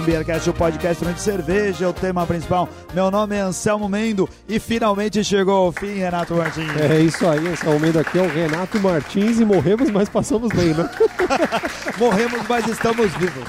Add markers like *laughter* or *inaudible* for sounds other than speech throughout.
um Beercast, o podcast de cerveja, o tema principal. Meu nome é Anselmo Mendo e finalmente chegou ao fim, Renato Martins. É isso aí, Anselmo Mendo aqui é o Renato Martins e morremos, mas passamos bem, né? *laughs* Morremos, mas estamos vivos.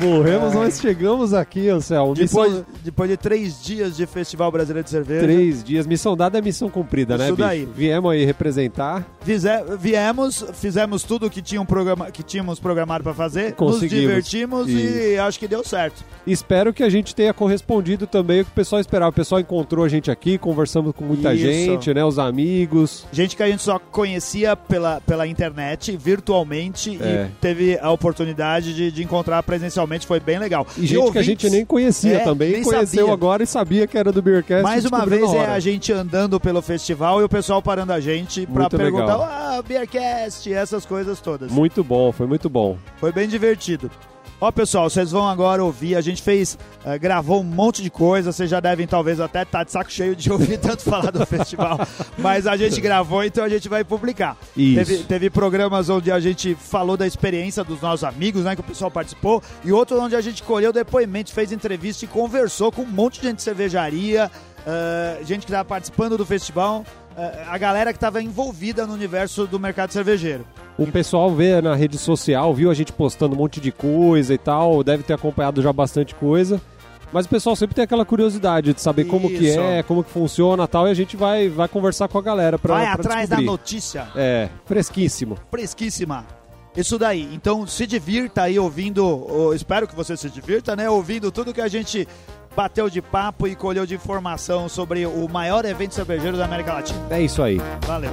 Morremos, mas chegamos aqui, Anselmo. Depois, Missão- depois de três dias de Festival Brasileiro de Cerveja, Três dias. Missão dada é missão cumprida, né, Isso bicho? daí. Viemos aí representar. Fize- viemos, fizemos tudo que, um programa, que tínhamos programado para fazer, Conseguimos. nos divertimos e acho que deu certo. Espero que a gente tenha correspondido também o que o pessoal esperava. O pessoal encontrou a gente aqui, conversamos com muita Isso. gente, né? Os amigos. Gente que a gente só conhecia pela, pela internet, virtualmente, É. e teve a oportunidade de, de encontrar presencialmente, foi bem legal. E gente que a ouvintes, gente nem conhecia É, também, nem conheceu sabia. agora e sabia que era do Beercast. Mais uma vez é a gente andando pelo festival e o pessoal parando a gente pra Muito perguntar, ah, Beercast, essas coisas todas. Muito bom, foi muito bom. Foi bem divertido. Ó, pessoal, vocês vão agora ouvir. A gente fez, eh, gravou um monte de coisa. Vocês já devem, talvez, até estar de saco cheio de *laughs* ouvir tanto falar do festival. Mas a gente gravou, então a gente vai publicar. Isso. Teve, teve programas onde a gente falou da experiência dos nossos amigos, né? Que o pessoal participou. E outro onde a gente colheu depoimentos, fez entrevista e conversou com um monte de gente de cervejaria, eh, gente que estava participando do festival. Eh, a galera que estava envolvida no universo do mercado cervejeiro. O pessoal vê na rede social, viu a gente postando um monte de coisa e tal, deve ter acompanhado já bastante coisa. Mas o pessoal sempre tem aquela curiosidade de saber como que Isso. é, como que funciona e tal, e a gente vai, vai conversar com a galera pra, vai pra atrás da descobrir. notícia. É, fresquíssimo. fresquíssima. Isso daí. Então se divirta aí ouvindo, ou espero que você se divirta, né? Ouvindo tudo que a gente bateu de papo e colheu de informação sobre o maior evento cervejeiro da América Latina. É isso aí. Valeu.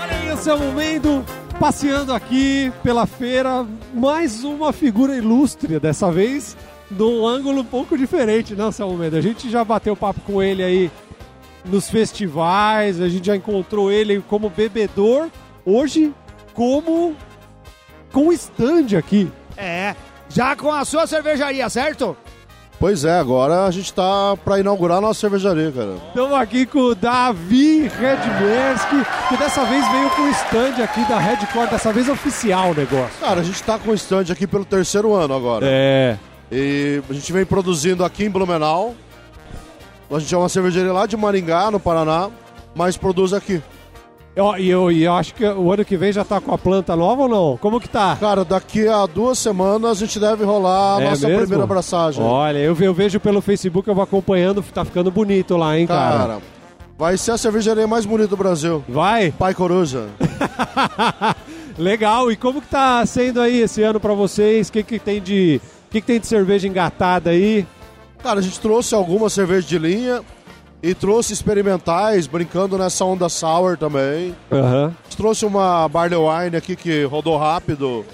Olha aí, Anselmo Mendo, passeando aqui pela feira, mais uma figura ilustre, dessa vez num ângulo um pouco diferente, não, Anselmo Mendo? A gente já bateu papo com ele aí nos festivais, a gente já encontrou ele como bebedor, hoje como com stand aqui. É, já com a sua cervejaria, certo? Pois é, agora a gente tá pra inaugurar a nossa cervejaria, cara. Estamos aqui com o Davi Redmersky, que dessa vez veio com o stand aqui da Redcore, dessa vez oficial o negócio. Cara, a gente tá com o stand aqui pelo terceiro ano agora. É, E a gente vem produzindo aqui em Blumenau. A gente é uma cervejaria lá de Maringá, no Paraná, mas produz aqui. E eu, e eu acho que o ano que vem já tá com a planta nova ou não? Como que tá? Cara, daqui a duas semanas a gente deve rolar a É nossa mesmo? primeira abraçagem. Olha, eu, eu vejo pelo Facebook, eu vou acompanhando, tá ficando bonito lá, hein, cara? Cara, vai ser a cervejaria mais bonita do Brasil. Vai? Pai Coruja. *laughs* Legal. E como que tá sendo aí esse ano pra vocês? O que que tem de... O que, que tem de cerveja engatada aí? Cara, a gente trouxe algumas cervejas de linha e trouxe experimentais, brincando nessa onda sour também. Gente trouxe uma Barley Wine aqui que rodou rápido.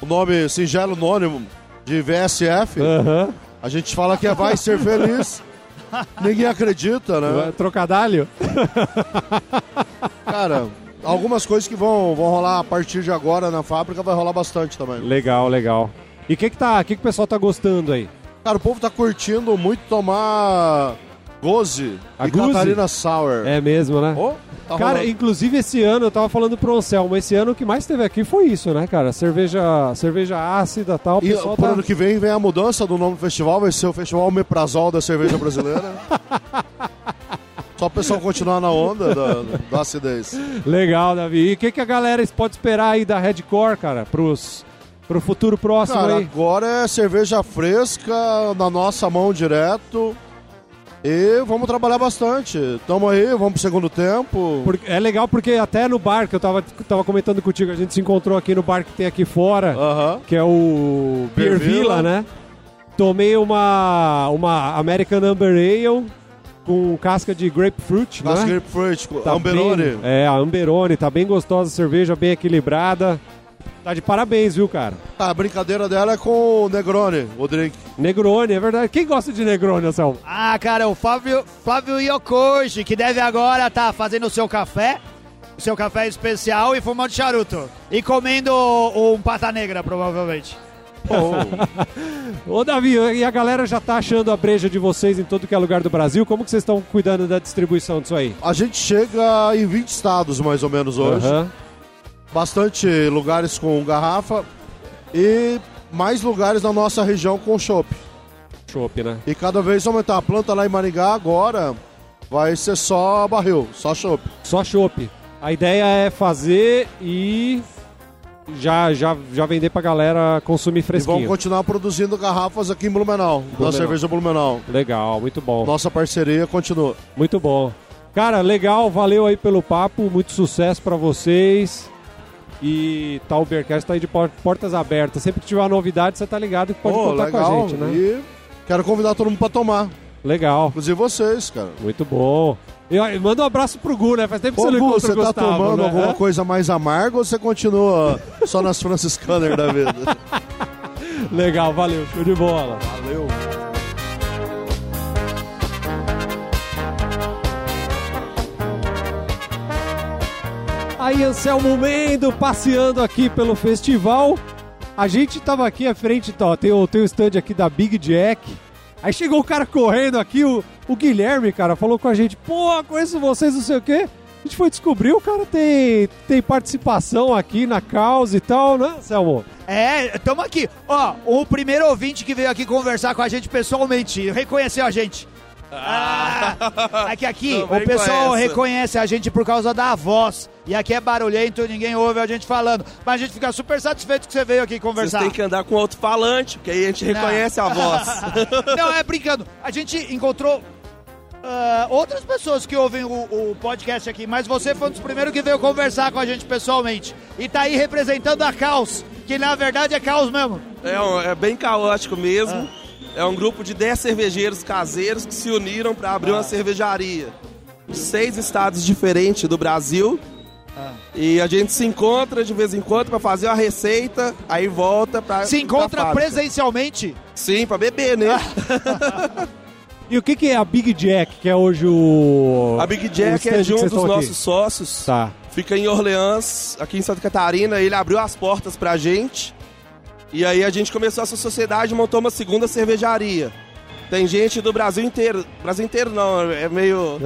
O nome singelo anônimo de VSF. Aham. A gente fala que é Vai Ser Feliz. *laughs* Ninguém acredita, né? Trocadalho? *laughs* Cara, algumas coisas que vão, vão rolar a partir de agora na fábrica vai rolar bastante também. Legal, legal. E o que que tá... O que que o pessoal tá gostando aí? Cara, o povo tá curtindo muito tomar Goze A e Goze? Catarina Sour. É mesmo, né? Oh, tá Cara, rolando. inclusive esse ano, eu tava falando pro Anselmo, esse ano o que mais teve aqui foi isso, né, cara? Cerveja, cerveja ácida e tal. E pro tá... ano que vem vem a mudança do nome do festival, vai ser o Festival Meprazol da Cerveja Brasileira. *laughs* Só o pessoal continuar na onda da, da acidez. Legal, Davi. E o que, que a galera pode esperar aí da Redcore, cara, pros, pro futuro próximo Cara, aí? agora é cerveja fresca, na nossa mão direto. E vamos trabalhar bastante. Tamo aí, vamos pro segundo tempo. Por- é legal porque até no bar que eu tava, tava comentando contigo, a gente se encontrou aqui no bar que tem aqui fora, Aham. que é o Beer Beer Villa, Villa. né? Tomei uma, uma American Amber Ale com casca de grapefruit, Casca né? Grapefruit, Tá Amberone. bem- é, a Amberone, tá bem gostosa a cerveja, bem equilibrada. Tá de parabéns, viu, cara? Ah, a brincadeira dela é com o Negroni, o drink. Negroni, é verdade. Quem gosta de Negroni, Anselmo? Ah, cara, o Flávio, Flávio Yokoshi, que deve agora estar fazendo o seu café, o seu café especial e fumando charuto. E comendo um pata negra, provavelmente. *laughs* Ô, Davi, e a galera já tá achando a breja de vocês em todo que é lugar do Brasil? Como que vocês estão cuidando da distribuição disso aí? A gente chega em 20 estados mais ou menos hoje. Aham. Bastante lugares com garrafa e mais lugares na nossa região com chopp. Chopp, né? E cada vez aumentar. A planta lá em Maringá agora vai ser só barril, só chopp. Só chopp. A ideia é fazer e já, já, já vender pra galera consumir E vamos fresquinho. continuar produzindo garrafas aqui em Blumenau, na Blumenau. cerveja Blumenau. Legal, muito bom. Nossa parceria continua. Muito bom. Cara, legal, valeu aí pelo papo, muito sucesso pra vocês. E tá, o Bearcast tá aí de por- portas abertas. Sempre que tiver uma novidade, você tá ligado que pode Pô, contar legal. com a gente, né? E quero convidar todo mundo pra tomar. Legal, Inclusive vocês, cara. muito bom. E, manda um abraço pro Gu, né? Faz tempo que Ô, você não Gu, você tá Gustavo, tomando né? alguma coisa mais amarga ou você continua só nas franciscanas da vida? *laughs* Legal, valeu, show de bola. Valeu. Aí, Anselmo Mendo, passeando aqui pelo festival. A gente tava aqui à frente, ó, tem o, tem o stand aqui da Big Jack. Aí chegou o cara correndo aqui, o, o Guilherme, cara, falou com a gente, pô, conheço vocês, não sei o quê. A gente foi descobrir, o cara tem, tem participação aqui na causa e tal, né, Anselmo? É, tamo aqui. Ó, o primeiro ouvinte que veio aqui conversar com a gente pessoalmente reconheceu a gente. Ah, é que aqui o pessoal reconhece a gente por causa da voz. E aqui é barulhento, ninguém ouve a gente falando. Mas a gente fica super satisfeito que você veio aqui conversar. têm que andar com outro falante, porque aí a gente Não. reconhece a voz. *laughs* Não, é brincando. A gente encontrou ah, outras pessoas que ouvem o, o podcast aqui, mas você foi um dos primeiros que veio conversar com a gente pessoalmente. E tá aí representando a Caos, que na verdade é Caos mesmo. É, é bem caótico mesmo. É um grupo de 10 cervejeiros caseiros que se uniram para abrir uma cervejaria. Seis estados diferentes do Brasil. E a gente se encontra de vez em quando para fazer uma receita, aí volta para Se encontra presencialmente. Sim, para beber, né? *laughs* E o que, que é a Big Jack, que é hoje o. A Big Jack é de um dos estão aqui? nossos sócios. Tá. Fica em Orleans, aqui em Santa Catarina. Ele abriu as portas pra gente. E aí a gente começou essa sociedade e montou uma segunda cervejaria. Tem gente do Brasil inteiro. Brasil inteiro não, é meio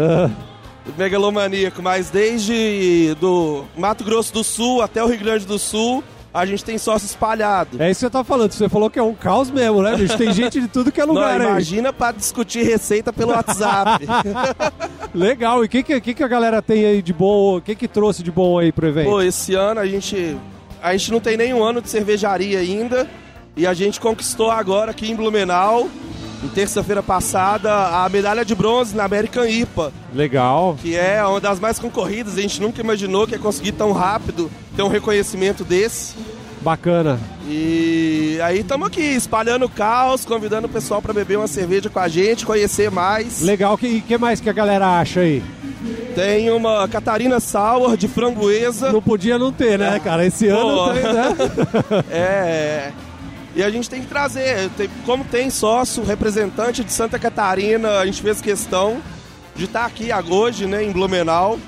*laughs* megalomaníaco, mas desde do Mato Grosso do Sul até o Rio Grande do Sul, a gente tem sócio espalhado. é isso que você tá falando. Você falou que é um caos mesmo, né, bicho? Tem gente de tudo que é Não, lugar aí. imagina pra discutir receita pelo WhatsApp. *laughs* Legal. E o que, que, que, que a galera tem aí de bom? O que, que trouxe de bom aí pro evento? Pô, esse ano a gente. A gente não tem nenhum ano de cervejaria ainda. E a gente conquistou agora aqui em Blumenau, em terça-feira passada, a medalha de bronze na American IPA, Legal. que é uma das mais concorridas. A gente nunca imaginou que ia conseguir tão rápido ter um reconhecimento desse. Bacana. E aí estamos aqui, espalhando o caos, convidando o pessoal para beber uma cerveja com a gente, conhecer mais. Legal. O que, que mais que a galera acha aí? Tem uma Catarina Sour de framboesa. Não podia não ter, né, cara? Esse ano Pô. tem, né? *laughs* É. E a gente tem que trazer, tem- como tem sócio, representante de Santa Catarina, a gente fez questão de estar aqui hoje, né, em Blumenau.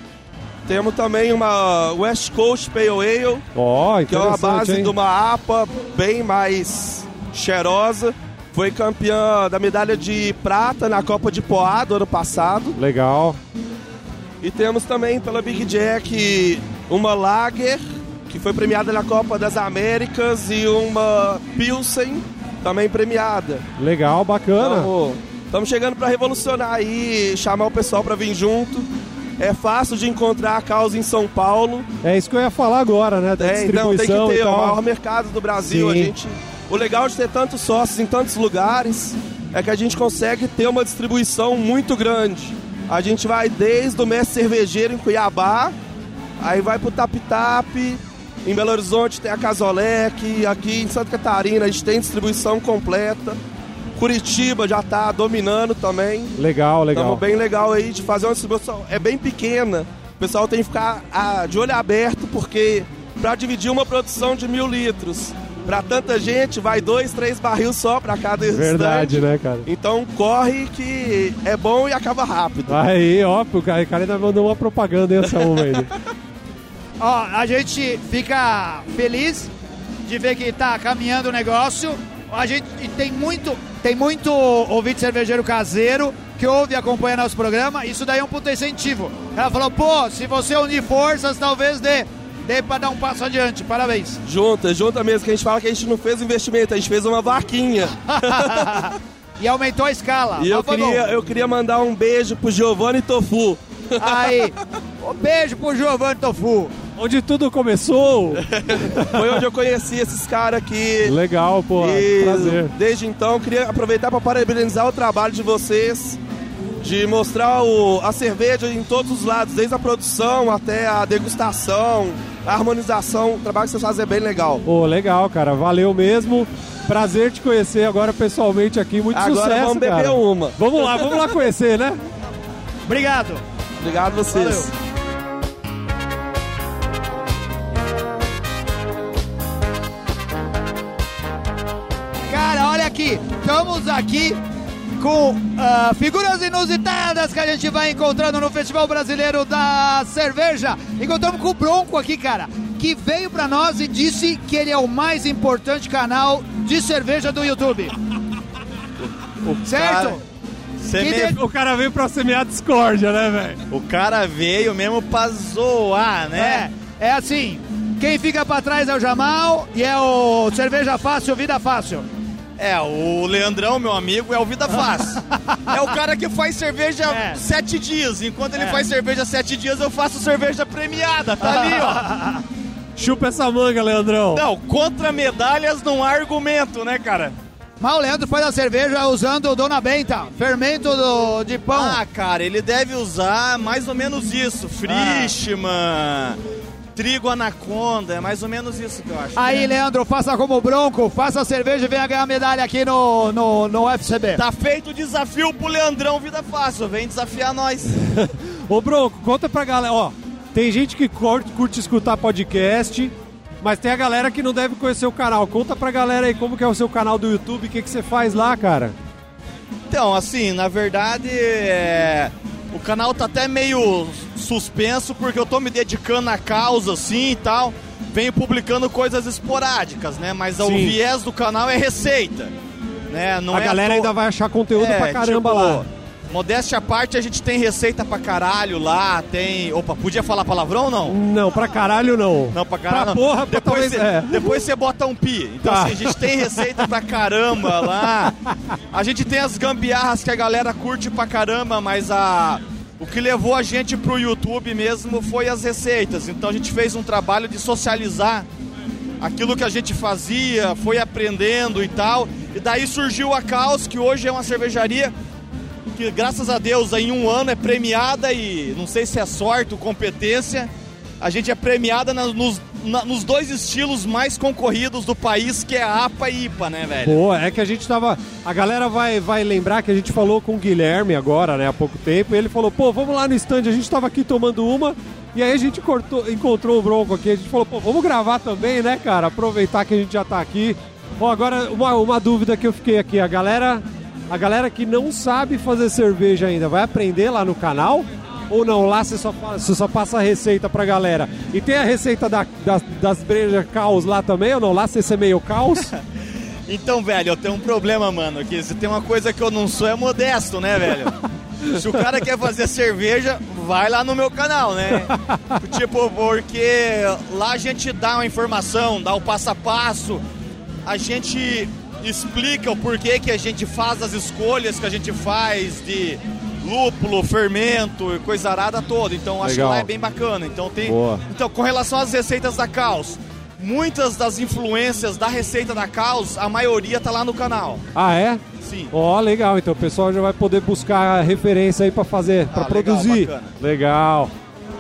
Temos também uma West Coast Pale Ale, Ó, que é uma base hein? de uma APA bem mais cheirosa. Foi campeã da medalha de prata na Copa de Poá do ano passado. Legal. E temos também pela Big Jack uma Lager, que foi premiada na Copa das Américas, e uma Pilsen, também premiada. Legal, bacana. Estamos chegando para revolucionar aí, chamar o pessoal para vir junto. É fácil de encontrar a causa em São Paulo. É isso que eu ia falar agora, né? Da É, então tem que ter o maior mercado do Brasil. A gente, o legal de ter tantos sócios em tantos lugares é que a gente consegue ter uma distribuição muito grande. A gente vai desde o mestre cervejeiro em Cuiabá, aí vai pro Tap Tap, em Belo Horizonte tem a Casolec, aqui em Santa Catarina a gente tem distribuição completa. Curitiba já tá dominando também. Legal, legal. Estamos bem legal aí de fazer uma distribuição. É bem pequena. O pessoal tem que ficar ah, de olho aberto, porque para dividir uma produção de mil litros, para tanta gente, vai dois, três barril só para cada Verdade, stand. né, cara? Então corre que é bom e acaba rápido. Aí, ó, o cara, o cara ainda mandou uma propaganda nessa uma aí. *laughs* Ó, a gente fica feliz de ver que tá caminhando o negócio. A gente e tem muito, tem muito ouvinte cervejeiro caseiro que ouve e acompanha nosso programa. Isso daí é um puto incentivo. Ela falou, pô, se você unir forças, talvez dê. Dê pra dar um passo adiante. Parabéns. Junta, junta mesmo, que a gente fala que a gente não fez investimento, a gente fez uma vaquinha. *laughs* e aumentou a escala. E eu queria, eu queria mandar um beijo pro Giovanni Tofu. Aí, *laughs* um beijo pro Giovanni Tofu. Onde tudo começou. *laughs* Foi onde eu conheci esses caras aqui. Legal, pô. E Prazer. desde então, queria aproveitar para parabenizar o trabalho de vocês, de mostrar o- a cerveja em todos os lados, desde a produção até a degustação, a harmonização. O trabalho que vocês fazem é bem legal. Pô, legal, cara. Valeu mesmo. Prazer te conhecer agora pessoalmente aqui. Muito Agora sucesso, vamos beber cara. uma. Vamos lá, vamos lá conhecer, né? Obrigado. Obrigado a vocês. Valeu. Cara, olha aqui. Estamos aqui com ah, figuras inusitadas que a gente vai encontrando no Festival Brasileiro da Cerveja. Encontramos com o Bronco aqui, cara, que veio pra nós e disse que ele é o mais importante canal de cerveja do YouTube. *laughs* certo? Que me- de- O cara veio pra semear discórdia, né, velho? O cara veio mesmo pra zoar, né? É, é assim. Quem fica pra trás é o Jamal e é o Cerveja Fácil, Vida Fácil. É, o Leandrão, meu amigo, é o Vida Fácil. *laughs* é o cara que faz cerveja É. sete dias. Enquanto ele É. faz cerveja sete dias, eu faço cerveja premiada. Tá ali, ó. *laughs* Chupa essa manga, Leandrão. Não, contra medalhas não há argumento, né, cara? Mas o Leandro faz a cerveja usando o Dona Benta, fermento do- de pão. Ah, cara, ele deve usar mais ou menos isso. Frischmann, trigo anaconda, é mais ou menos isso que eu acho. Aí, Leandro, faça como o Bronco, faça a cerveja e venha ganhar medalha aqui no, no, no FCB. Tá feito o desafio pro Leandrão Vida Fácil. Vem desafiar nós. *laughs* Ô, Bronco, conta pra galera, ó. Tem gente que curte, curte escutar podcast, mas tem a galera que não deve conhecer o canal. Conta pra galera aí como que é o seu canal do YouTube, o que, que você faz lá, cara. Então, assim, na verdade, é, o canal tá até meio suspenso porque eu tô me dedicando à causa, assim e tal. Venho publicando coisas esporádicas, né? Mas o viés do canal é receita, né? Não a é galera à ainda vai achar conteúdo É, pra caramba tipo, lá. Modéstia à parte, a gente tem receita pra caralho lá, tem... Opa, podia falar palavrão ou não? Não, pra caralho não. Não, pra caralho Pra não. porra, depois, você, é. depois você bota um pi. Então, Tá. assim, a gente tem receita pra caramba lá. *laughs* A gente tem as gambiarras que a galera curte pra caramba, mas a... O que levou a gente pro YouTube mesmo foi as receitas. Então a gente fez um trabalho de socializar aquilo que a gente fazia, foi aprendendo e tal. E daí surgiu a Caos, que hoje é uma cervejaria que graças a Deus em um ano é premiada e não sei se é sorte ou competência, a gente é premiada na- nos, na- nos dois estilos mais concorridos do país, que é APA e IPA, né, velho? Pô, é que a gente tava. A galera vai, vai lembrar que a gente falou com o Guilherme agora, né, há pouco tempo. E ele falou, pô, vamos lá no stand. A gente tava aqui tomando uma. E aí a gente cortou, encontrou o Bronco aqui. A gente falou, pô, vamos gravar também, né, cara? Aproveitar que a gente já tá aqui. Bom, agora uma, uma dúvida que eu fiquei aqui. A galera, a galera que não sabe fazer cerveja ainda, vai aprender lá no canal? Ou não? Lá você só, você só passa a receita pra galera. E tem a receita da, das, das brejas caos lá também ou não? Lá você é meio caos? *laughs* Então, velho, eu tenho um problema, mano, que se tem uma coisa que eu não sou é modesto, né, velho? Se o cara quer fazer cerveja, vai lá no meu canal, né? *laughs* Tipo, porque lá a gente dá uma informação, dá o passo a passo, a gente explica o porquê que a gente faz as escolhas que a gente faz de lúpulo, fermento e coisa arada toda. Então acho Legal. que lá é bem bacana. Então tem. Boa. Então, com relação às receitas da Caos, muitas das influências da receita da Caos, a maioria tá lá no canal. ah, é? Sim. Ó, legal. Então o pessoal já vai poder buscar referência aí pra fazer, Ah, legal, produzir. bacana. Legal.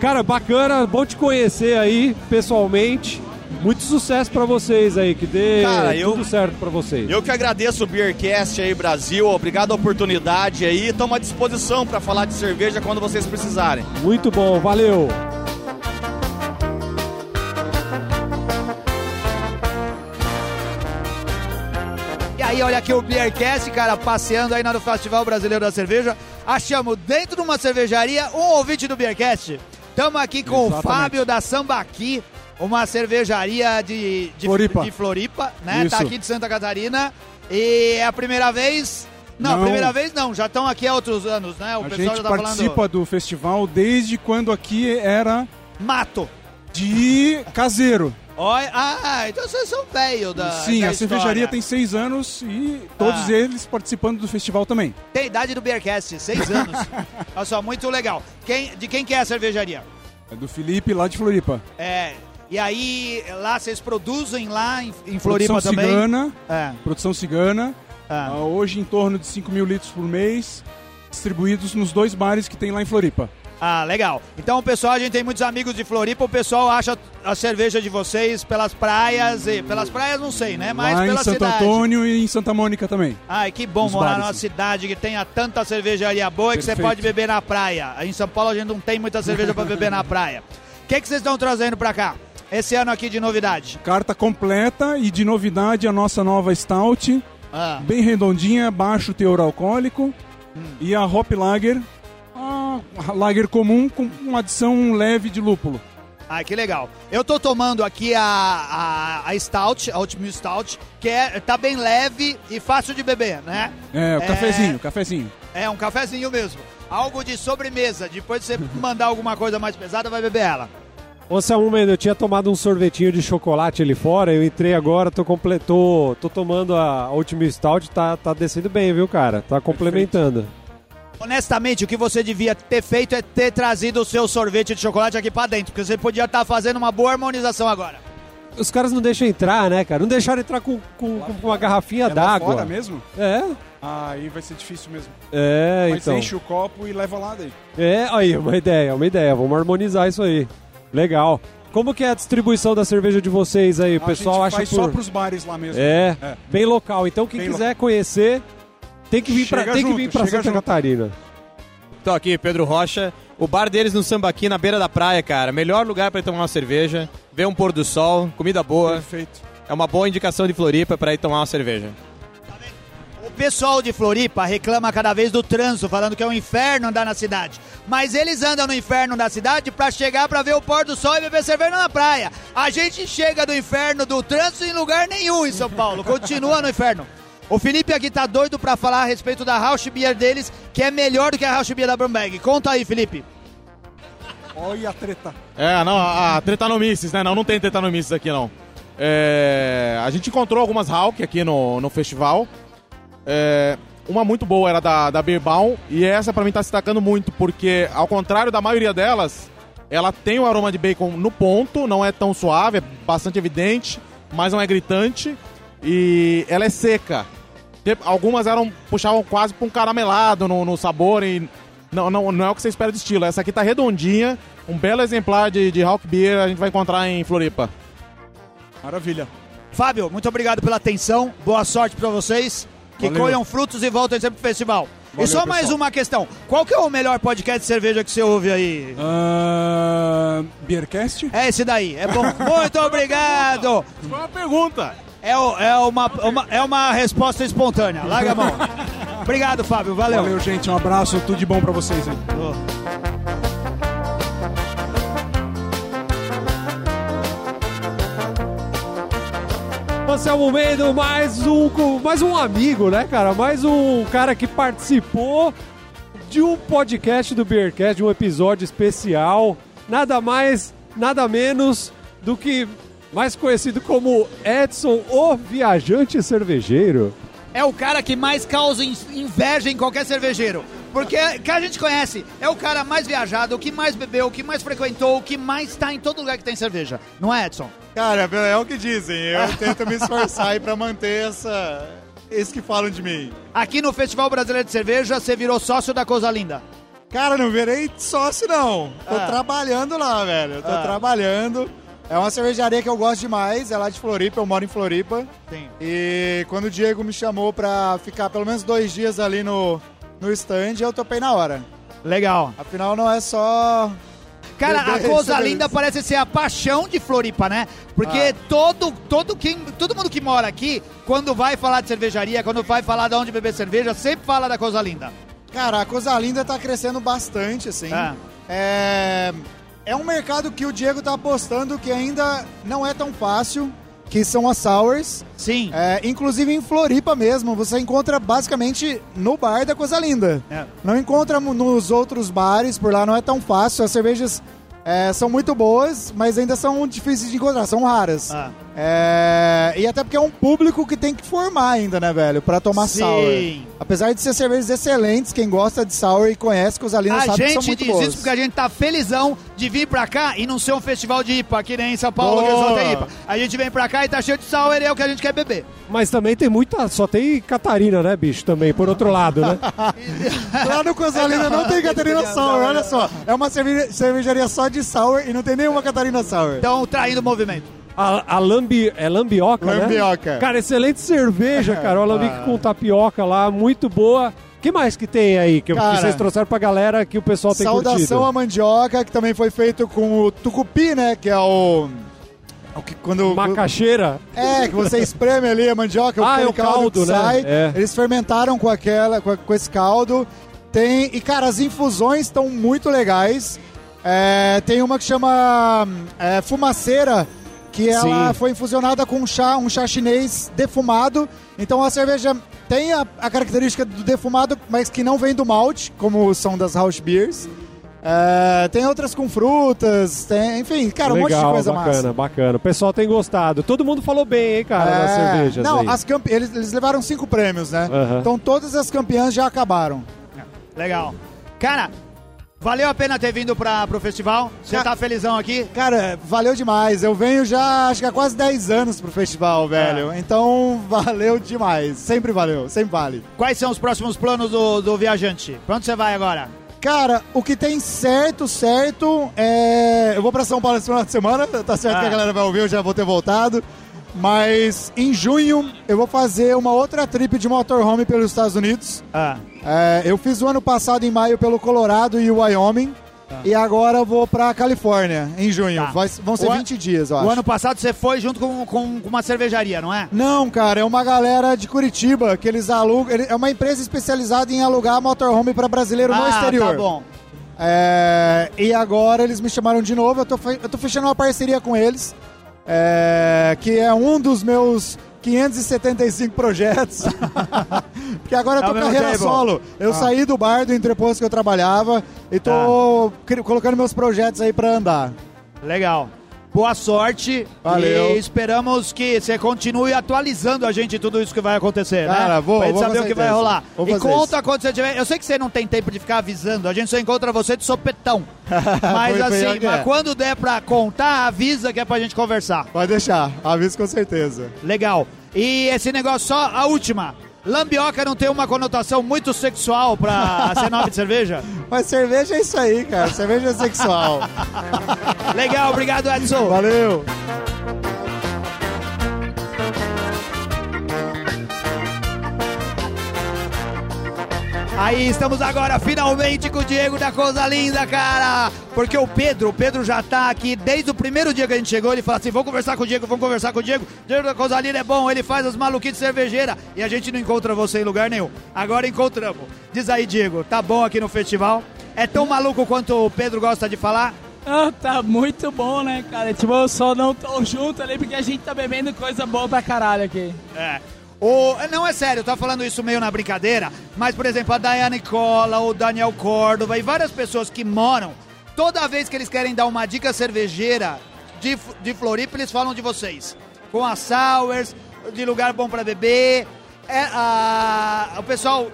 Cara, bacana, bom te conhecer aí pessoalmente. Muito sucesso pra vocês aí, que dê Cara, eu- tudo certo pra vocês. Eu que agradeço o Beercast aí, Brasil. Obrigado a oportunidade aí. Estamos à disposição para falar de cerveja quando vocês precisarem. Muito bom, valeu. E aí, olha aqui o Beercast, cara, passeando aí no Festival Brasileiro da Cerveja. Achamos dentro de uma cervejaria um ouvinte do Beercast. Estamos aqui com o Exatamente. Fábio da Sambaqui. Uma cervejaria de, de Floripa. de Floripa, né? Tá Isso. aqui de Santa Catarina. E é a primeira vez. Não, Não. primeira vez não, já estão aqui há outros anos, né? O A pessoal gente já tá participa falando. do festival desde quando aqui era Mato. de caseiro. Olha, ah, então vocês são velho da. Sim, da a cervejaria tem seis anos e todos Ah. eles participando do festival também. Tem idade do Beercast, seis *laughs* anos. Olha só, muito legal. Quem, de quem que é a cervejaria? É do Felipe lá de Floripa. É. E aí, lá vocês produzem lá em, em Floripa Produção também? cigana, É. produção cigana. Ah. ah, hoje em torno de 5 mil litros por mês, distribuídos nos dois bares que tem lá em Floripa. Ah, legal. Então, pessoal, a gente tem muitos amigos de Floripa. O pessoal acha a cerveja de vocês pelas praias e pelas praias não sei, né? Mas lá em pela Santo cidade. Antônio e em Santa Mônica também. Ai, que bom Os morar bares, numa sim. cidade que tenha tanta cervejaria boa e que você Perfeito. pode beber na praia. Aí Em São Paulo a gente não tem muita cerveja pra beber na praia. *laughs* O que, que vocês estão trazendo pra cá? Esse ano aqui de novidade. Carta completa e de novidade a nossa nova Stout, Ah, bem redondinha, baixo teor alcoólico. Hum. E a Hop Lager, a Lager comum com uma adição leve de lúpulo. ai, que legal. Eu tô tomando aqui a, a, a Stout, a Oatmeal Stout, que é, tá bem leve e fácil de beber, né? É, o É. cafezinho, cafezinho. É um cafezinho mesmo. Algo de sobremesa. Depois de você *laughs* mandar alguma coisa mais pesada, vai beber ela. Ô Samu eu tinha tomado um sorvetinho de chocolate ali fora, eu entrei agora, tô, comple... tô, tomando a Ultimate Stout, tá, tá descendo bem, viu, cara? Tá complementando. Honestamente, o que você devia ter feito é ter trazido o seu sorvete de chocolate aqui pra dentro, porque você podia estar fazendo uma boa harmonização agora. Os caras não deixam entrar, né, cara? Não deixaram entrar com, com, com uma garrafinha É d'água. fora mesmo? É, Ah, aí vai ser difícil mesmo. é, Mas então. enche o copo e leva lá daí. É, aí, uma ideia, uma ideia. Vamos harmonizar isso aí. Legal. Como que é a distribuição da cerveja de vocês aí? O A pessoal gente acha faz por... só pros bares lá mesmo. É, É. bem local. Então quem Bem quiser conhecer, tem que vir pra, Chega tem que vir pra Santa junto. Catarina. Tô aqui, Pedro Rocha. O bar deles no Sambaqui, na beira da praia, cara. Melhor lugar pra ir tomar uma cerveja, ver um pôr do sol, comida boa. Perfeito. É uma boa indicação de Floripa pra ir tomar uma cerveja. O pessoal de Floripa reclama cada vez do trânsito, falando que é um inferno andar na cidade. Mas eles andam no inferno da cidade pra chegar pra ver o pôr do sol e beber cerveja na praia. A gente chega do inferno do trânsito em lugar nenhum em São Paulo. Continua no inferno. O Felipe aqui tá doido pra falar a respeito da House Beer deles, que é melhor do que a House Beer da Brumberg. Conta aí, Felipe. Olha a treta. É, não, a, a Tretanomices, né? Não, não tem Tretanomices aqui, não. É, a gente encontrou algumas Hulk aqui no, no festival. É, uma muito boa era da, da Beer Baum, e essa pra mim tá se destacando muito, porque ao contrário da maioria delas, ela tem o aroma de bacon no ponto, não é tão suave, é bastante evidente, mas não é gritante, e ela é seca. Tem- Algumas eram puxavam quase pra um caramelado no, no sabor e não, não, não é o que você espera do estilo. Essa aqui tá redondinha, um belo exemplar de, de Hawk Beer a gente vai encontrar em Floripa. Maravilha. Fábio, muito obrigado pela atenção. Boa sorte pra vocês. Que Valeu. colham frutos e voltem sempre pro festival. e Valeu, só mais pessoal. uma questão. Qual que é o melhor podcast de cerveja que você ouve aí? Ah, Beercast? É esse daí. É bom. *laughs* Muito obrigado. Foi uma pergunta. É, o- é uma, uma- é uma resposta espontânea. Larga a mão. *laughs* Obrigado, Fábio. Valeu. Valeu, gente. Um abraço. Tudo de bom pra vocês aí. Anselmo Mendes, mais um, mais um amigo, né, cara? Mais um cara que participou de um podcast do Beercast, de um episódio especial. Nada mais, nada menos do que mais conhecido como Edson, o viajante cervejeiro. É o cara que mais causa in- inveja em qualquer cervejeiro. Porque que a gente conhece, é o cara mais viajado, o que mais bebeu, o que mais frequentou, o que mais está em todo lugar que tem cerveja. Não é, Edson? Cara, é o que dizem. Eu tento me esforçar aí pra manter essa. Isso que falam de mim. Aqui no Festival Brasileiro de Cerveja, você virou sócio da Coisa Linda. Cara, não virei sócio, não. Tô Ah. trabalhando lá, velho. Eu Tô Ah. trabalhando. É uma cervejaria que eu gosto demais. É lá de Floripa, eu moro em Floripa. Sim. E quando o Diego me chamou pra ficar pelo menos dois dias ali no, no stand, eu topei na hora. Legal. Afinal, não é só. Cara, a Beleza, Coisa beleza. Linda parece ser a paixão de Floripa, né? Porque Ah. todo, todo, quem, todo mundo que mora aqui, quando vai falar de cervejaria, quando vai falar de onde beber cerveja, sempre fala da Coisa Linda. Cara, a Coisa Linda tá crescendo bastante, assim. Ah. É, é um mercado que o Diego tá apostando que ainda não é tão fácil, que são as sours. Sim. É, inclusive em Floripa mesmo, você encontra basicamente no bar da Coisa Linda. É. Não encontra nos outros bares, por lá não é tão fácil. As cervejas é, são muito boas, mas ainda são difíceis de encontrar, são raras. Ah. É, e até porque é um público que tem que formar ainda, né, velho? Pra tomar Sim. sour. Apesar de ser cervejas excelentes, quem gosta de sour e conhece A sabe que são gente muito diz boas. isso porque a gente tá felizão de vir pra cá e não ser um festival de IPA, que nem em São Paulo, que Boa. só tem IPA. A gente vem pra cá e tá cheio de sour e é o que a gente quer beber. Mas também tem muita. Só tem Catarina, né, bicho? Também, por outro lado, né? *laughs* Lá no Coisa Linda não tem Catarina *laughs* Sour, olha só. É uma cerve- cervejaria só de sour e não tem nenhuma Catarina Sour. Então, traindo o movimento. A, a lambi, é lambioca, né? Lambioca. Cara, excelente cerveja, cara. O *laughs* alambique com tapioca lá, muito boa. que mais que tem aí que, Cara, vocês trouxeram pra galera que o pessoal tem Saudação curtido? à mandioca, que também foi feito com o tucupi, né? Que é o. o que quando. Macaxeira. É, que você espreme ali a mandioca, Ah, aquele é o caldo, que né? sai. É. Eles fermentaram com aquela, com, com esse caldo. Tem. E, cara, as infusões estão muito legais. É, tem uma que chama é, fumaceira, que ela Sim. foi infusionada com um chá, um chá chinês defumado. Então a cerveja tem a, a característica do defumado, mas que não vem do malte, como são das house beers. É, tem outras com frutas, tem, enfim, cara, um monte de Legal, coisa bacana, massa. bacana. O pessoal tem gostado. Todo mundo falou bem, hein, cara, das É, cervejas Não, aí. as campe... eles, eles levaram cinco prêmios, né? Então todas as campeãs já acabaram. Legal. Cara, valeu a pena ter vindo pra, pro festival? Você tá felizão aqui? Cara, valeu demais. Eu venho já, acho que há quase 10 anos pro festival, velho. É. Então, valeu demais. Sempre valeu, sempre vale. Quais são os próximos planos do, do viajante? Pra onde você vai agora? Cara, o que tem certo, certo, é... Eu vou pra São Paulo esse final de semana, tá certo Ah. que a galera vai ouvir, eu já vou ter voltado. Mas em junho eu vou fazer uma outra trip de motorhome pelos Estados Unidos. Ah, É, eu fiz o ano passado em maio pelo Colorado e o Wyoming. E agora eu vou pra Califórnia, em junho. Tá. Vai- vão ser O an- 20 dias, eu acho. o ano passado você foi junto com, com, com uma cervejaria, não é? Não, cara, é uma galera de Curitiba que eles alugam. É uma empresa especializada em alugar motorhome pra brasileiro no ah, exterior. tá bom. É, e agora eles me chamaram de novo. Eu tô, eu tô fechando uma parceria com eles, é, que é um dos meus 575 projetos. *laughs* Porque agora eu É tô mesmo carreira table. solo. Eu Ah. saí do bar do entreposto que eu trabalhava e tô cri- colocando meus projetos aí pra andar. Legal. Boa sorte. Valeu. E esperamos que você continue atualizando a gente tudo isso que vai acontecer, Cara, né? vou- Pra gente vou saber o que vai rolar. Vou e conta quando você tiver. Eu sei que você não tem tempo de ficar avisando, a gente só encontra você de sopetão. *laughs* Mas Foi- foi assim, que é. mas quando der pra contar, avisa que é pra gente conversar. Pode deixar, aviso com certeza. Legal. E esse negócio só, a última. Lambioca não tem uma conotação muito sexual pra *laughs* ser nome de cerveja? Mas cerveja é isso aí, cara. Cerveja é sexual. Legal, obrigado, Edson. Valeu! Aí estamos agora finalmente com o Diego da Coisa Linda, cara. Porque o Pedro, o Pedro já tá aqui desde o primeiro dia que a gente chegou. Ele fala assim: vamos conversar com o Diego, vamos conversar com o Diego. Diego da Coisa Linda é bom, ele faz as maluquices cervejeira. E a gente não encontra você em lugar nenhum. Agora encontramos. Diz aí, Diego, tá bom aqui no festival? É tão maluco quanto o Pedro gosta de falar? Ah, tá muito bom, né, cara? Tipo, eu só não tô junto ali porque a gente tá bebendo coisa boa pra caralho aqui. É. O, não é sério, eu tô falando isso meio na brincadeira, mas por exemplo, a Dayane Cola, o Daniel Córdova e várias pessoas que moram, toda vez que eles querem dar uma dica cervejeira de, de Floripa, eles falam de vocês. Com as sours, de lugar bom pra beber. É, a- o pessoal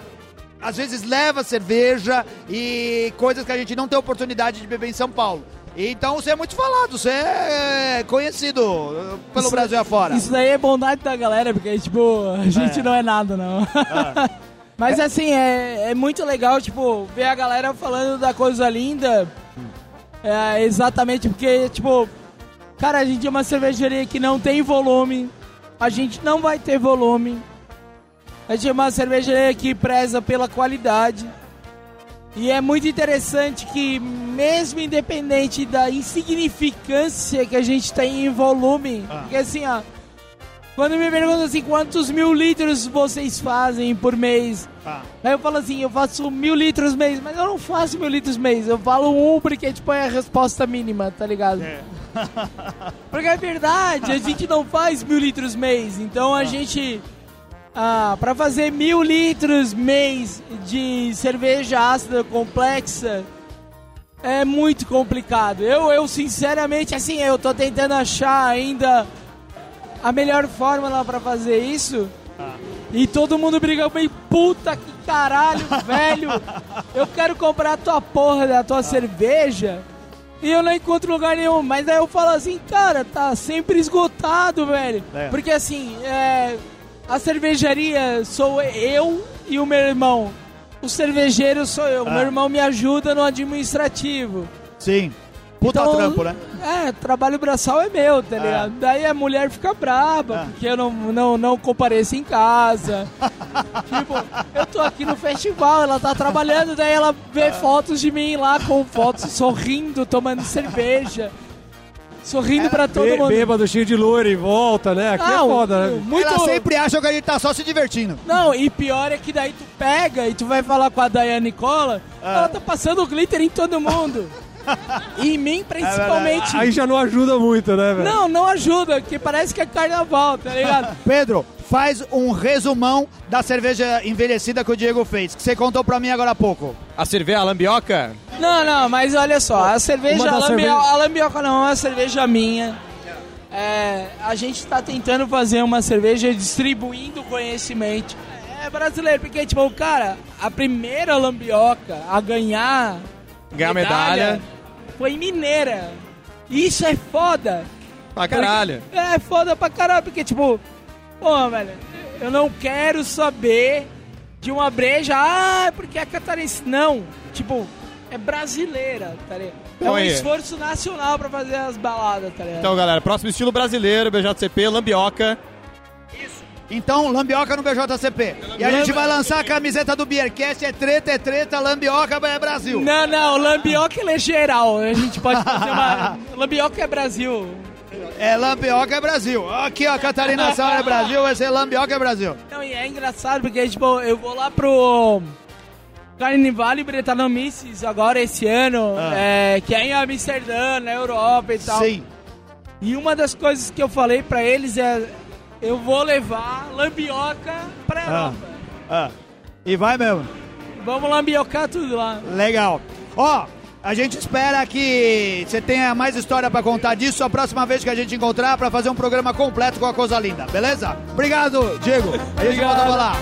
às vezes leva cerveja e coisas que a gente não tem oportunidade de beber em São Paulo. Então você é muito falado, você é conhecido eh, pelo Isso- Brasil afora. Isso daí é bondade da galera, porque, tipo, a gente É. não é nada, não. *laughs* Mas, assim, é, é muito legal, tipo, ver a galera falando da coisa linda. É, exatamente porque, tipo, cara, a gente é uma cervejaria que não tem volume. A gente não vai ter volume. A gente é uma cervejaria que preza pela qualidade. E é muito interessante que, mesmo independente da insignificância que a gente tem em volume, Ah. porque assim, ó, Quando me perguntam assim, quantos mil litros vocês fazem por mês? Ah. Aí eu falo assim, eu faço mil litros mês, mas eu não faço mil litros mês. Eu falo um porque, tipo, é a resposta mínima, tá ligado? *laughs* Porque é verdade, a gente não faz mil litros mês. Então a gente. Ah, pra fazer mil litros mês de cerveja ácida complexa é muito complicado. Eu, eu sinceramente, assim, eu tô tentando achar ainda a melhor fórmula pra fazer isso. E todo mundo briga bem, puta que caralho, *laughs* velho. Eu quero comprar a tua porra da tua cerveja e eu não encontro lugar nenhum. Mas aí eu falo assim, cara, tá sempre esgotado, velho. É. Porque assim, é, a cervejaria sou eu e o meu irmão. O cervejeiro sou eu. Ah. Meu irmão me ajuda no administrativo. Sim. Puta Então, trampo, né? É, trabalho braçal é meu, tá ligado? Daí a mulher fica braba, Ah. porque eu não, não, não compareço em casa. *laughs* tipo, eu tô aqui no festival, ela tá trabalhando, daí ela vê fotos de mim lá com fotos sorrindo, tomando cerveja. Sorrindo pra todo Bê- mundo. Bêbado, cheio de loura em volta, né? Aqui é Não, foda, né? muito... Ela sempre acha que a gente tá só se divertindo. Não, e pior é que daí tu pega e tu vai falar com a Dayane Nicola, Ah. ela tá passando glitter em todo mundo. e *laughs* em mim, principalmente. Aí já não ajuda muito, né, velho? Não, não ajuda, que parece que é carnaval, tá ligado? *laughs* Pedro, faz um resumão da cerveja envelhecida que o Diego fez, que você contou pra mim agora há pouco. A cerveja, a lambioca? Não, não, mas olha só, a cerveja, a, lambioca não é uma cerveja minha. É, a gente tá tentando fazer uma cerveja distribuindo conhecimento. É brasileiro, porque, tipo, cara, a primeira lambioca a ganhar Ganhar medalha. foi mineira. Isso é foda. Pra caralho. É foda pra caralho, porque, tipo, pô, velho, eu não quero saber de uma breja, ah, porque é catarinense. Não, tipo, é brasileira, tá ligado? É Então um aí. esforço nacional pra fazer as baladas, tá ligado? Então, galera, próximo estilo brasileiro, BJCP, lambioca. Então, lambioca no BJCP. E a gente vai lançar a camiseta do Beercast, é treta, é treta, lambioca é Brasil. Não, não, lambioca ele é geral. A gente pode fazer uma. *laughs* lambioca é Brasil. É lambioca é Brasil. Aqui, ó, Catarina Sauer é Brasil, vai ser lambioca é Brasil. Não, e é engraçado porque, tipo, eu vou lá pro Carnival Bretanomices agora esse ano, Ah. é, que é em Amsterdã, na Europa e tal. Sim. E uma das coisas que eu falei pra eles é: eu vou levar lambioca pra Ah. Europa. Ah. E vai mesmo. Vamos lambiocar tudo lá. Legal. Ó, a gente espera que você tenha mais história pra contar disso a próxima vez que a gente encontrar pra fazer um programa completo com a coisa linda, beleza? Obrigado, Diego. A gente volta a falar.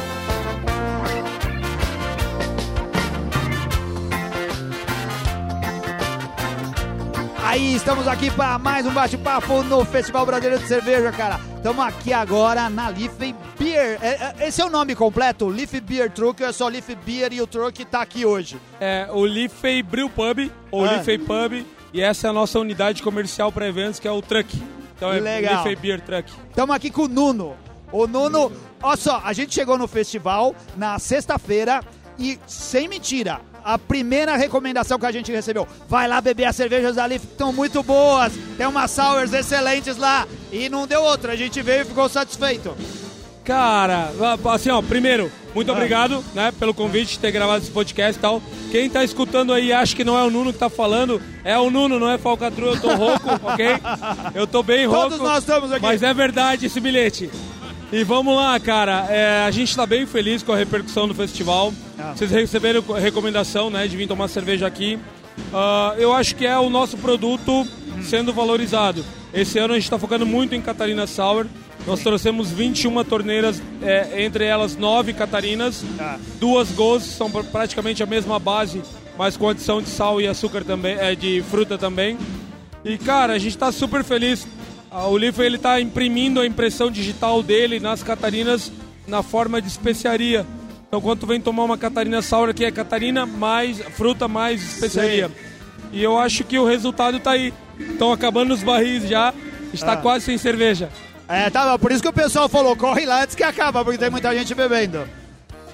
Aí, estamos aqui para mais um bate-papo no Festival Brasileiro de Cerveja, cara. Estamos aqui agora na Leaf Beer. É- é- Esse é o nome completo? Leaf Beer Truck é só Leaf Beer e o Truck tá aqui hoje? É o Liffey Brew Pub, ou Ah. Liffey Pub, e essa é a nossa unidade comercial para eventos, que é o Truck. Então é Legal. Liffey Beer Truck. Estamos aqui com o Nuno. O Nuno, olha só, a gente chegou no festival na sexta-feira e, sem mentira, a primeira recomendação que a gente recebeu, vai lá beber as cervejas ali, que estão muito boas, tem umas sours excelentes lá. E não deu outra, a gente veio e ficou satisfeito. Cara, assim, ó, primeiro, muito Ah. obrigado, né, pelo convite de ter gravado esse podcast e tal. Quem tá escutando aí e acha que não é o Nuno que tá falando, é o Nuno, não é falcatrua, eu tô rouco, *laughs* ok? Eu tô bem rouco. Todos nós estamos aqui. Mas é verdade esse bilhete. E vamos lá, cara. é, a gente tá bem feliz com a repercussão do festival. Ah. Vocês receberam recomendação, né, de vir tomar cerveja aqui. Ah, eu acho que é o nosso produto sendo valorizado. Esse ano a gente está focando muito em Catarina Sour. Nós trouxemos 21 torneiras, é, entre elas 9 Catarinas, Ah. duas Ghosts, são pr- praticamente a mesma base, mas com adição de sal e açúcar também, é, de fruta também. E cara, a gente tá super feliz. O Leaf ele tá imprimindo a impressão digital dele nas Catarinas na forma de especiaria. Então quando tu vem tomar uma Catarina Sour aqui é Catarina mais fruta mais especiaria. E eu acho que o resultado tá aí. Estão acabando os barris já, está Ah. quase sem cerveja. É, tá, por isso que o pessoal falou, corre lá antes que acaba, porque tem muita gente bebendo.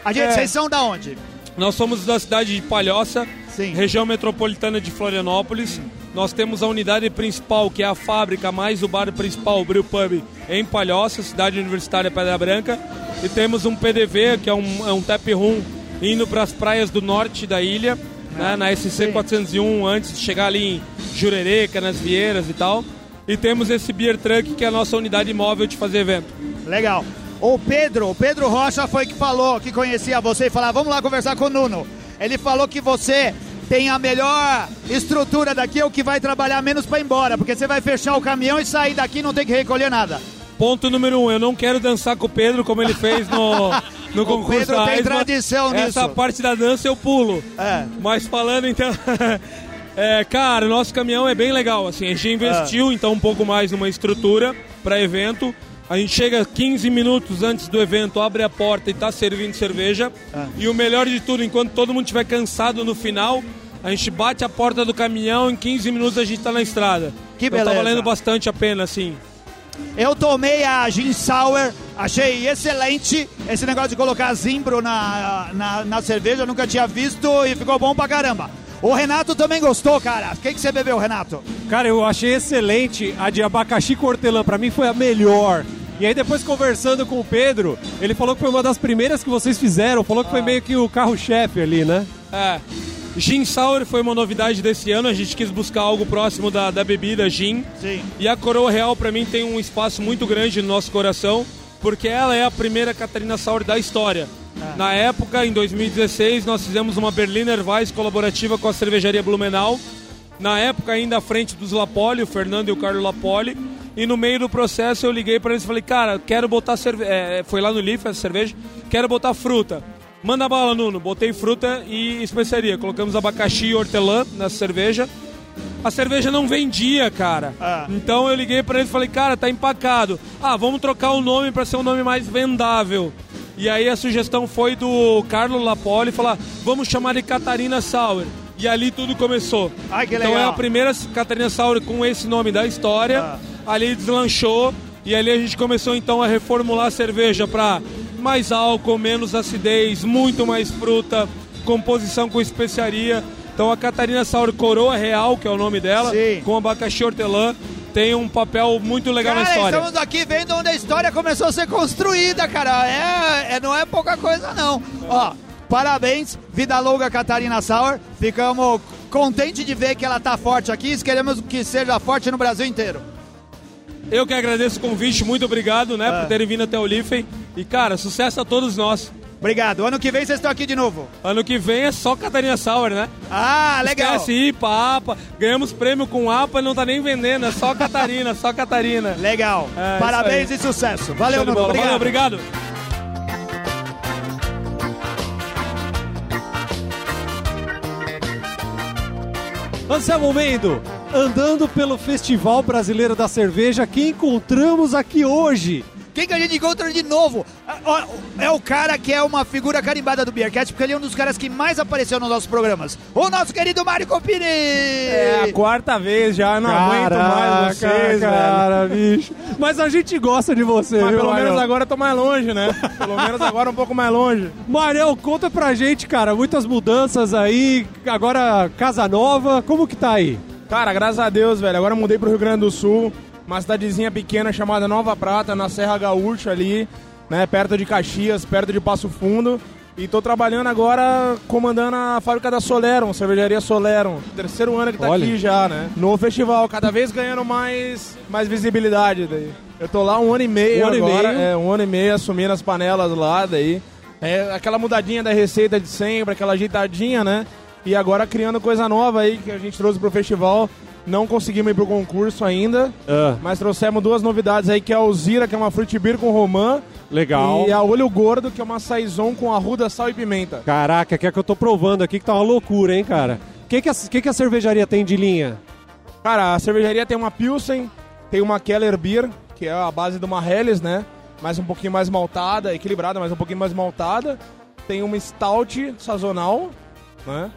A gente, É. vocês são da onde? Nós somos da cidade de Palhoça, Sim. região metropolitana de Florianópolis. Nós temos a unidade principal, que é a fábrica, mais o bar principal, o Brew Pub, em Palhoça, cidade universitária Pedra Branca. E temos um PDV, que é um, é um tap room, indo para as praias do norte da ilha, né, na SC 401, antes de chegar ali em Jurerê, Canasvieiras e tal. E temos esse Beer Truck, que é a nossa unidade móvel de fazer evento. Legal. O Pedro, o Pedro Rocha foi que falou, que conhecia você e falava, vamos lá conversar com o Nuno. Ele falou que você tem a melhor estrutura daqui, é o que vai trabalhar menos para ir embora, porque você vai fechar o caminhão e sair daqui e não tem que recolher nada. Ponto número um, eu não quero dançar com o Pedro como ele fez no, *laughs* no O concurso Pedro tem Eisman. tradição Essa nisso. parte da dança eu pulo. É. Mas falando então. *laughs* é, cara, o nosso caminhão é bem legal. Assim, a gente investiu É. então um pouco mais numa estrutura para evento. A gente chega 15 minutos antes do evento, abre a porta e tá servindo cerveja. É. E o melhor de tudo, enquanto todo mundo estiver cansado no final, a gente bate a porta do caminhão, em 15 minutos a gente tá na estrada. Que então tá beleza. valendo bastante a pena, assim. Eu tomei a Gin Sour, achei excelente. Esse negócio de colocar zimbro na, na, na cerveja, eu nunca tinha visto e ficou bom pra caramba. O Renato também gostou, cara. O que, que você bebeu, Renato? Cara, eu achei excelente a de abacaxi com hortelã. Pra mim foi a melhor. E aí depois conversando com o Pedro, ele falou que foi uma das primeiras que vocês fizeram. Falou que foi meio que o carro-chefe ali, né? É. Gin Sour foi uma novidade desse ano, a gente quis buscar algo próximo da, da bebida gin. Sim. E a Coroa Real, pra mim, tem um espaço muito grande no nosso coração, porque ela é a primeira Catarina Sour da história. Na época, em 2016, nós fizemos uma Berliner Weiss colaborativa com a cervejaria Blumenau. Na época, ainda à frente dos Lapoli, o Fernando e o Carlos Lapoli. E no meio do processo, eu liguei pra eles e falei, cara, quero botar cerveja. foi lá no Leaf essa cerveja, quero botar fruta. Manda bala, Nuno. Botei fruta e especiaria. Colocamos abacaxi e hortelã na cerveja. A cerveja não vendia, cara. Ah. Então eu liguei pra eles e falei, cara, tá empacado. Ah, vamos trocar o nome pra ser um nome mais vendável. E aí a sugestão foi do Carlos Lapoli falar, vamos chamar de Catarina Sauer. E ali tudo começou. Que então é legal. a primeira Catarina Sauer com esse nome da história. Ah. Ali deslanchou. E ali a gente começou então a reformular a cerveja pra mais álcool, menos acidez, muito mais fruta, composição com especiaria. Então a Catarina Sauer Coroa Real, que é o nome dela, Sim. com abacaxi hortelã, tem um papel muito legal na Cara, história. estamos aqui vendo onde a história começou a ser construída, cara. É, é- não é pouca coisa, não. Ó, parabéns, vida longa Catarina Sauer. Ficamos contentes de ver que ela tá forte aqui. Queremos que seja forte no Brasil inteiro. Eu que agradeço o convite, muito obrigado, né, Ah. por terem vindo até o Lifen. E cara, sucesso a todos nós. Obrigado. Ano que vem vocês estão aqui de novo. Ano que vem é só Catarina Sauer, né? Ah, legal. Esquece IPA, APA. Ganhamos prêmio com APA e não tá nem vendendo, é só *laughs* Catarina, só Catarina. Legal. É, Parabéns e sucesso. Valeu, Nuno. Obrigado. Valeu, obrigado. Anselmo Mendo, andando pelo Festival Brasileiro da Cerveja, quem encontramos aqui hoje? Quem que a gente encontra de novo? Ah, É o cara que é uma figura carimbada do Beercat, porque ele é um dos caras que mais apareceu nos nossos programas. O nosso querido Mário Copini! É a quarta vez já, não aguento mais vocês, velho. cara, bicho. Mas a gente gosta de você, Mas viu, pelo menos agora eu tô mais longe, né? Pelo menos agora um pouco mais longe. Marião, conta pra gente, cara, muitas mudanças aí, agora casa nova, como que tá aí? Cara, graças a Deus, velho. Agora eu mudei pro Rio Grande do Sul, uma cidadezinha pequena chamada Nova Prata, na Serra Gaúcha ali, né? Perto de Caxias, perto de Passo Fundo. E tô trabalhando agora comandando a fábrica da Soleron, cervejaria Soleron. Terceiro ano que tá Olha. aqui já, né? No festival, cada vez ganhando mais, mais visibilidade daí. Eu tô lá um ano e meio Um ano e agora, meio? é, um ano e meio assumindo as panelas lá daí. É aquela mudadinha da receita de sempre, aquela ajeitadinha, né? E agora criando coisa nova aí que a gente trouxe pro festival. Não conseguimos ir pro concurso ainda, Ah, mas trouxemos duas novidades aí, que é a Alzira, que é uma fruit beer com romã, legal. e a Olho Gordo, que é uma saison com arruda, sal e pimenta. Caraca, que é que eu tô provando aqui que tá uma loucura, hein, cara? O que, que, a, que, que a cervejaria tem de linha? Cara, a cervejaria tem uma Pilsen, tem uma Keller Beer, que é a base de uma Helles, né? Mas um pouquinho mais maltada, equilibrada, mas um pouquinho mais maltada. Tem uma Stout sazonal, né?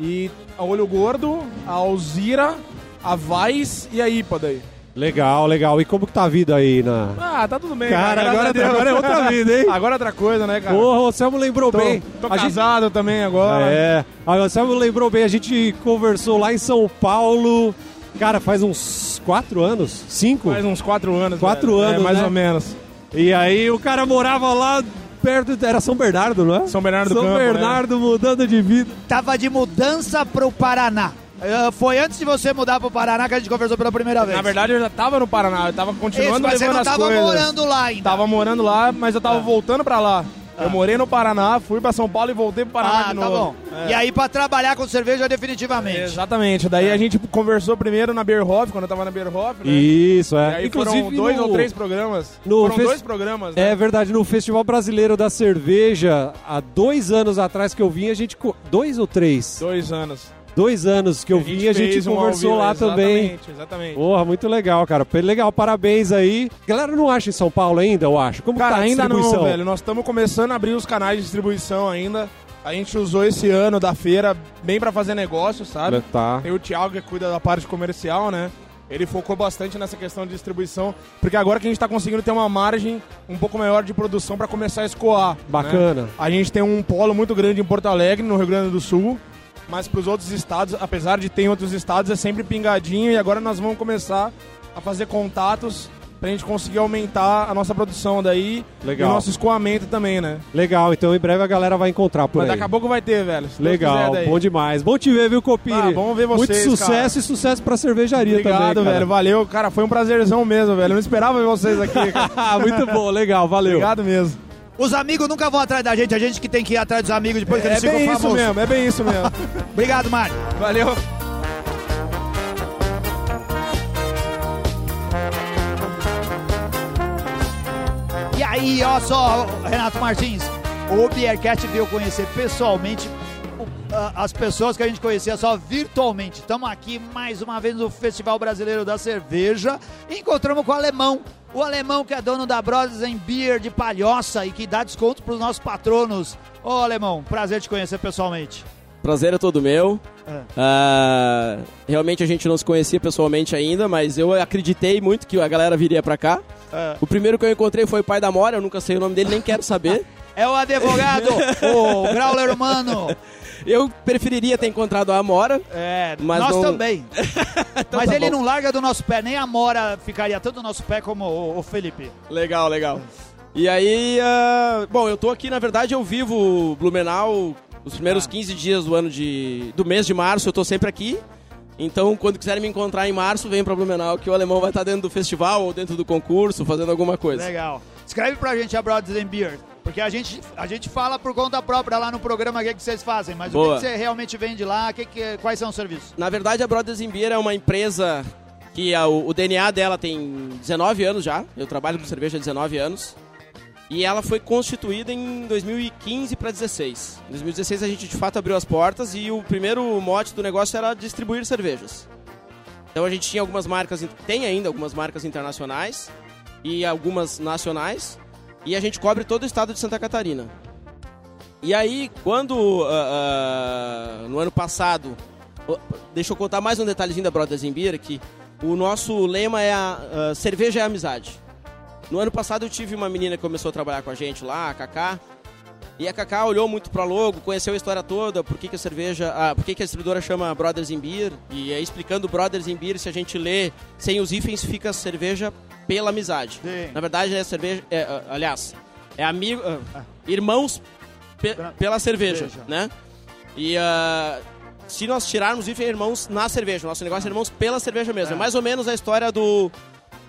E a Olho Gordo, a Alzira, a Weiss e a IPA daí. Legal, legal. E como que tá a vida aí na... Ah, tá tudo bem. Cara, graças agora- agora é outra vida, hein? *laughs* Agora é outra coisa, né, cara? Porra, o Anselmo lembrou tô bem. tô A gente- casado também agora. É, a Anselmo lembrou bem, a gente conversou lá em São Paulo, Cara, faz uns quatro anos? Cinco? Faz uns quatro anos. Quatro velho. anos, É, mais né? ou menos. E aí o cara morava lá perto, era São Bernardo, não é? São Bernardo do São Campo, Bernardo mudando de vida. Tava de mudança pro Paraná. Eh, foi antes de você mudar pro Paraná que a gente conversou pela primeira vez. Na verdade, eu já tava no Paraná, eu tava Isso, continuando mas você levando não as tava coisas. morando lá ainda. Tava morando lá, mas eu tava voltando pra lá. Eu morei no Paraná, fui pra São Paulo e voltei pro Paraná Ah, de tá novo. bom. É. E aí pra trabalhar com cerveja definitivamente. Exatamente. Daí a gente conversou primeiro na Beerhoff, quando eu tava na Beerhoff, né? Isso, E é. aí Inclusive foram dois no- ou três programas. no foram fes- dois programas, né? É verdade, no Festival Brasileiro da Cerveja, há dois anos atrás que eu vim, a gente. Dois ou três? Dois anos. Dois anos que eu vim, a gente um ao conversou lá também. Exatamente, exatamente. Porra, muito legal, cara. Legal, parabéns aí. Galera, não acha em São Paulo ainda, eu acho? Como Cara, tá a ainda distribuição? não, velho. Nós estamos começando a abrir os canais de distribuição ainda. A gente usou esse ano da feira bem pra fazer negócio, sabe? Tá. Tem o Thiago que cuida da parte comercial, né? Ele focou bastante nessa questão de distribuição, porque agora que a gente tá conseguindo ter uma margem um pouco maior de produção pra começar a escoar. né? Bacana. A gente tem um polo muito grande em Porto Alegre, no Rio Grande do Sul, mas pros outros estados, apesar de ter em outros estados, é sempre pingadinho e agora nós vamos começar a fazer contatos pra gente conseguir aumentar a nossa produção daí Legal. e o nosso escoamento também, né? Legal, então em breve a galera vai encontrar por Mas aí. daqui a pouco vai ter, velho. Legal, bom demais. Bom te ver, viu, Copini? Ah, bom ver vocês, Muito sucesso cara. e sucesso pra cervejaria Obrigado, também, cara. velho. Valeu. Cara, foi um prazerzão mesmo, velho. Eu não esperava ver vocês aqui. *laughs* Muito bom, legal, valeu. Obrigado mesmo. Os amigos nunca vão atrás da gente, a gente que tem que ir atrás dos amigos depois que É eles ficam bem isso famosos. mesmo, é bem isso mesmo. *laughs* Obrigado, Mário. Valeu. E aí, ó só, Renato Martins, o Beercast veio conhecer pessoalmente as pessoas que a gente conhecia só virtualmente. Estamos aqui mais uma vez no Festival Brasileiro da Cerveja encontramos com o alemão. O alemão que é dono da Brothers and Beer de Palhoça e que dá desconto para os nossos patronos. Ô, alemão, prazer te conhecer pessoalmente. Prazer é todo meu. É. Ah, realmente a gente não se conhecia pessoalmente ainda, mas eu acreditei muito que a galera viria pra cá. É. O primeiro que eu encontrei foi o pai da Mora, eu nunca sei o nome dele, nem quero saber. É o advogado, *laughs* o Grauler Humano. *laughs* Eu preferiria ter encontrado a Amora. É, Mas nós não- também. *laughs* Então Mas tá ele bom. não larga do nosso pé, nem a Mora ficaria tanto do nosso pé como o, o Felipe. Legal, legal. E aí, ah, bom, eu tô aqui, na verdade, eu vivo Blumenau os primeiros 15 dias do ano de. do mês de março, eu tô sempre aqui. Então, quando quiserem me encontrar em março, venham pra Blumenau, que o alemão vai estar dentro do festival ou dentro do concurso, fazendo alguma coisa. Legal. Escreve pra gente a Brothers and Beer. Porque a gente, a gente fala por conta própria lá no programa o que, que vocês fazem, mas o que, Boa. que você realmente vende lá, que que, quais são os serviços? Na verdade, a Brothers in Beer é uma empresa que a- o, o DNA dela tem 19 anos já. Eu trabalho com cerveja há 19 anos. E ela foi constituída em 2015 para 16. Em 2016 a gente de fato abriu as portas e o primeiro mote do negócio era distribuir cervejas. Então a gente tinha algumas marcas, tem ainda algumas marcas internacionais e algumas nacionais. E a gente cobre todo o estado de Santa Catarina. E aí, quando ah, ah, no ano passado Oh, Deixa eu contar mais um detalhezinho da Brothers in Beer, que o nosso lema é a, ah, cerveja é amizade. No ano passado eu tive uma menina que começou a trabalhar com a gente lá, a Kaká, e a Kaká olhou muito pra logo, conheceu a história toda, por que, que a cerveja, ah, por que, que a distribuidora chama Brothers in Beer, e aí explicando Brothers in Beer, se a gente lê sem os hífens, fica cerveja pela amizade. Sim. Na verdade é cerveja, é, ah, aliás, é amigo, ah, irmãos pe- pela cerveja, Cerveja. né? E ah, se nós tirarmos hífen, é irmãos na cerveja, nosso negócio é irmãos pela cerveja mesmo. É, mais ou menos a história do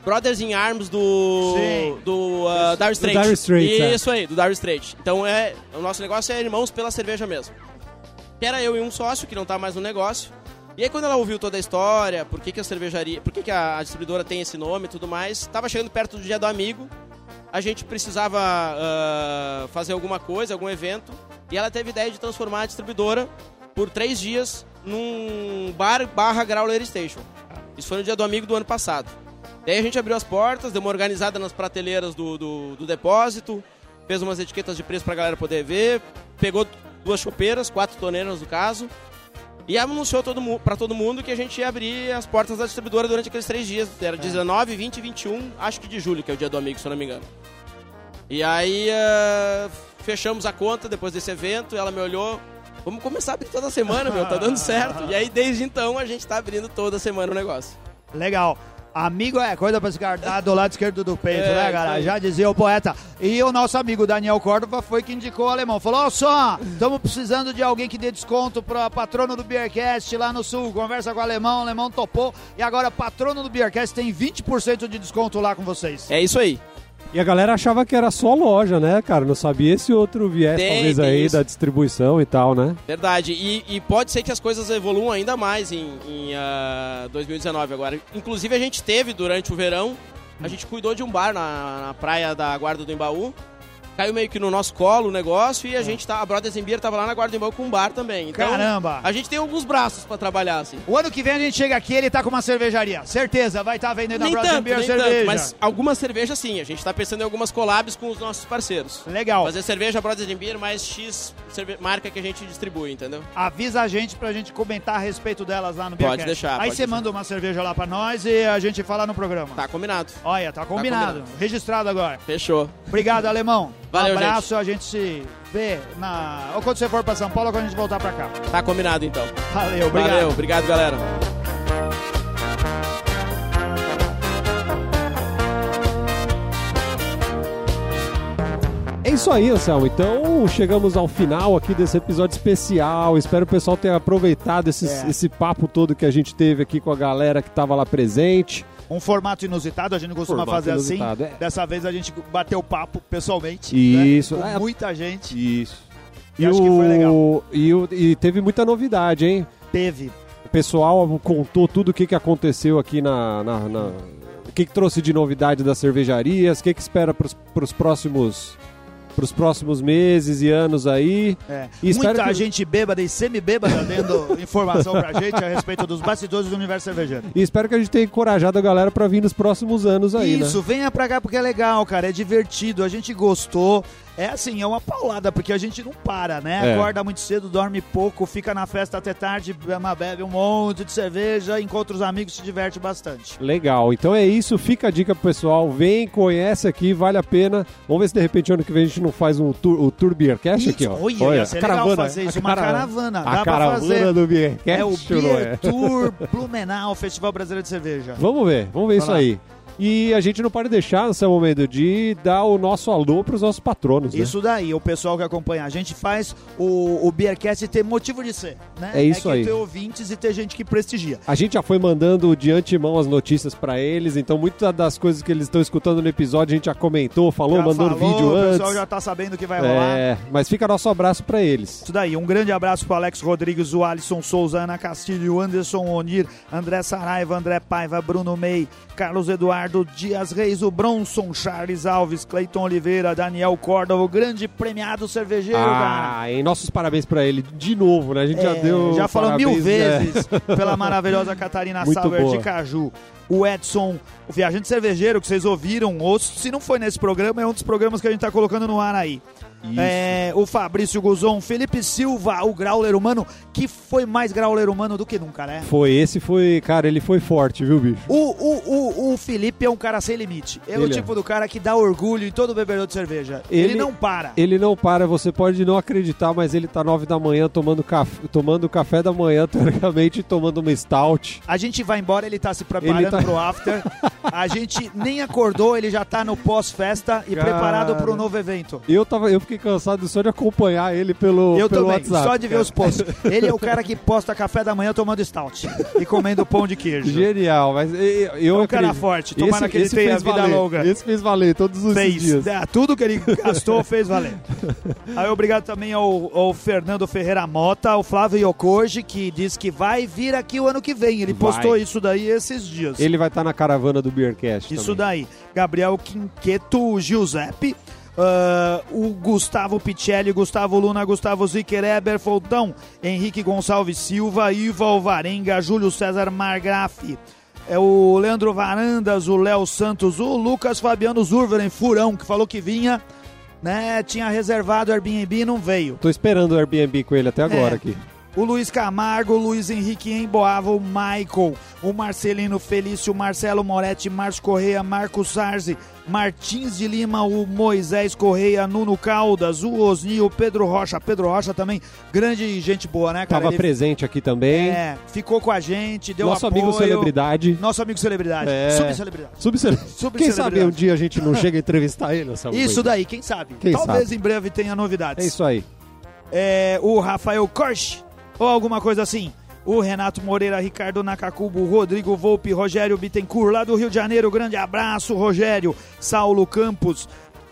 Brothers in Arms do Sim. do uh, Dire Straits. Dire Straits, é. Isso aí, do Dire Straits. Então é, o nosso negócio é irmãos pela cerveja mesmo. Que era eu e um sócio que não tá mais no negócio. E aí quando ela ouviu toda a história, por que, que a cervejaria, por que, que a, a distribuidora tem esse nome e tudo mais, tava chegando perto do dia do amigo. A gente precisava ah, fazer alguma coisa, algum evento, e ela teve a ideia de transformar a distribuidora por três dias num bar barra Growler Station. Isso foi no dia do amigo do ano passado. Daí a gente abriu as portas, deu uma organizada nas prateleiras do, do, do depósito, fez umas etiquetas de preço pra galera poder ver, pegou duas chopeiras, quatro toneiras no caso, e anunciou todo pra todo mundo que a gente ia abrir as portas da distribuidora durante aqueles três dias. Era 19, 20 e 21, acho que de julho, que é o dia do amigo, se eu não me engano. E aí eh, fechamos a conta depois desse evento, ela me olhou, vamos começar a abrir toda semana, meu, tá dando certo. *laughs* E aí, desde então, a gente tá abrindo toda semana o negócio. Legal. Amigo é coisa pra se guardar do lado esquerdo do peito, É, né, cara? Já dizia o poeta. E o nosso amigo Daniel Córdova foi que indicou o alemão. Falou: Ó, só, estamos precisando de alguém que dê desconto pra patrono do Beercast lá no sul. Conversa com o alemão, o alemão topou. E agora, patrono do Beercast tem 20% de desconto lá com vocês. É isso aí. E a galera achava que era só loja, né, cara? Não sabia esse outro viés, Tem, talvez, tem aí, isso. da distribuição e tal, né? Verdade. E, e pode ser que as coisas evoluam ainda mais em, em, ah, 2019 agora. Inclusive, a gente teve durante o verão, a gente cuidou de um bar na, na praia da Guarda do Embaú. Caiu meio que no nosso colo o negócio e a gente tá. A Brothers Beer tava lá na Guarda Embaú com um bar também. Então, Caramba! A gente tem alguns braços pra trabalhar, assim. O ano que vem a gente chega aqui ele tá com uma cervejaria. Certeza, vai estar vendendo Nem a Brother tanto, Beer nem cerveja. tanto, mas algumas cervejas sim. A gente tá pensando em algumas collabs com os nossos parceiros. Legal. Fazer cerveja Brothers Beer mais X cerve- marca que a gente distribui, entendeu? Avisa a gente pra gente comentar a respeito delas lá no Pode Beercast. deixar, Aí pode você deixar. manda uma cerveja lá pra nós e a gente fala no programa. Tá combinado. Olha, tá combinado. combinado. Registrado agora. Fechou. Obrigado, alemão. Valeu, um abraço, a gente se vê na. Ou quando você for pra São Paulo ou quando a gente voltar pra cá. Tá combinado então. Valeu, obrigado. Valeu, obrigado, galera. É isso aí, Anselmo. Então, chegamos ao final aqui desse episódio especial. Espero o pessoal tenha aproveitado esses- É. esse papo todo que a gente teve aqui com a galera que estava lá presente. Um formato inusitado, a gente costuma Formato fazer inusitado, assim. é. Dessa vez a gente bateu papo pessoalmente. Isso. Né? É. Com muita gente. Isso. E acho que foi legal. E, o- e teve muita novidade, hein? Teve. O pessoal contou tudo o que, que aconteceu aqui na. na- na- o que, que trouxe de novidade das cervejarias, o que, que espera para os próximos. Pros próximos meses e anos aí. É. E Muita que- gente bêbada e semi-bêbada dando *laughs* informação pra gente a respeito dos bastidores do universo cervejeiro. E espero que a gente tenha encorajado a galera pra vir nos próximos anos aí, Isso, né? venha pra cá porque é legal, cara. É divertido, a gente gostou. É assim, é uma paulada, porque a gente não para, né? É. Acorda muito cedo, dorme pouco, fica na festa até tarde, bebe- um monte de cerveja, encontra os amigos, se diverte bastante. Legal, então é isso, fica a dica pro pessoal, vem, conhece aqui, vale a pena. Vamos ver se de repente ano que vem a gente não faz um tour, o Tour Beercast aqui, ó. Olha, ia ser legal fazer isso, a uma cara- caravana, A caravana do Beercast, É o Beer é? Tour Blumenau, Festival Brasileiro de Cerveja. Vamos ver, vamos ver Vai isso lá. aí. E a gente não pode deixar, nesse momento, de dar o nosso alô pros nossos patronos, né? Isso daí, o pessoal que acompanha a gente faz o, o Beercast ter motivo de ser, né? É isso é que aí. ter ouvintes e ter gente que prestigia. A gente já foi mandando de antemão as notícias pra eles, então muitas das coisas que eles estão escutando no episódio a gente já comentou, falou, Já mandou no falou, vídeo o antes. pessoal já tá sabendo o que vai rolar. É, mas fica nosso abraço pra eles. Isso daí, um grande abraço pro Alex Rodrigues, o Alisson Souza, Ana Castilho, Anderson Onir, André Saraiva, André Paiva, Bruno Mei, Carlos Eduardo Dias Reis, o Bronson, Charles Alves, Cleiton Oliveira, Daniel Córdova, o grande premiado cervejeiro, cara. Ah, e nossos parabéns pra ele de novo, né? A gente já É, deu. já falou mil parabéns, né? vezes *laughs* pela maravilhosa Catarina Sauer de Caju. O Edson, o viajante cervejeiro que vocês ouviram, ou se não foi nesse programa, é um dos programas que a gente tá colocando no ar aí. É, o Fabrício Guzon, Felipe Silva, o Grauler Humano, que foi mais Grauler Humano do que nunca, né? Foi, esse foi, cara, ele foi forte, viu, bicho? O, o, o, o Felipe é um cara sem limite. Ele, é o Ele é. tipo do cara que dá orgulho em todo bebedor de cerveja. Ele, não para. Ele não para, você pode não acreditar, mas ele tá nove da manhã tomando, café, tomando café da manhã, *laughs* teoricamente, tomando uma stout. A gente vai embora, ele tá se preparando Ele tá- pro after. *laughs* A gente nem acordou, ele já tá no pós-festa e Cara. preparado pro novo evento. Eu, tava, eu fiquei cansado só de acompanhar ele pelo, Eu pelo também, WhatsApp. só de ver os posts. *laughs* Ele é o cara que posta café da manhã tomando stout e comendo pão de queijo. Genial, mas eu, É um cara forte, tomara que ele tenha fez vida valer, longa. Esse fez valer todos os Fez. dias. É, tudo que ele *laughs* gastou fez valer. Aí obrigado também ao, ao Fernando Ferreira Mota, ao Flávio Yokoji, que diz que vai vir aqui o ano que vem. Ele Vai. postou isso daí esses dias. Ele vai estar na caravana do Beercast Isso também. daí. Gabriel Quinqueto Giuseppe. ah, o Gustavo Picelli, Gustavo Luna, Gustavo Zicker, Eber Foltão, Henrique Gonçalves Silva, Iva Alvarenga, Júlio César Margrafe, é o Leandro Varandas, o Léo Santos, o Lucas Fabiano Zurveren, Furão, que falou que vinha, né? Tinha reservado o Airbnb e não veio. Tô esperando o Airbnb com ele até agora É. aqui. O Luiz Camargo, o Luiz Henrique Emboava, o Michael, o Marcelino Felício, o Marcelo Moretti, Márcio Correia, Marcos Sarzi, Martins de Lima, o Moisés Correia, Nuno Caldas, o Osnil, o Pedro Rocha. Pedro Rocha também, grande gente boa, né, cara? Tava Ele- presente aqui também. É, ficou com a gente, deu Nosso apoio. amigo celebridade. Nosso amigo celebridade. É. Subcelebridade. Subcele... *laughs* Subcelebridade. Quem sabe um dia a gente não chega a entrevistar ele, Isso Mendes? daí, quem sabe? Quem Talvez sabe? em breve tenha novidades. É isso aí. É, o Rafael Korsch, ou alguma coisa assim. O Renato Moreira, Ricardo Nakakubo, Rodrigo Volpe, Rogério Bittencourt, lá do Rio de Janeiro. Grande abraço, Rogério. Saulo Campos,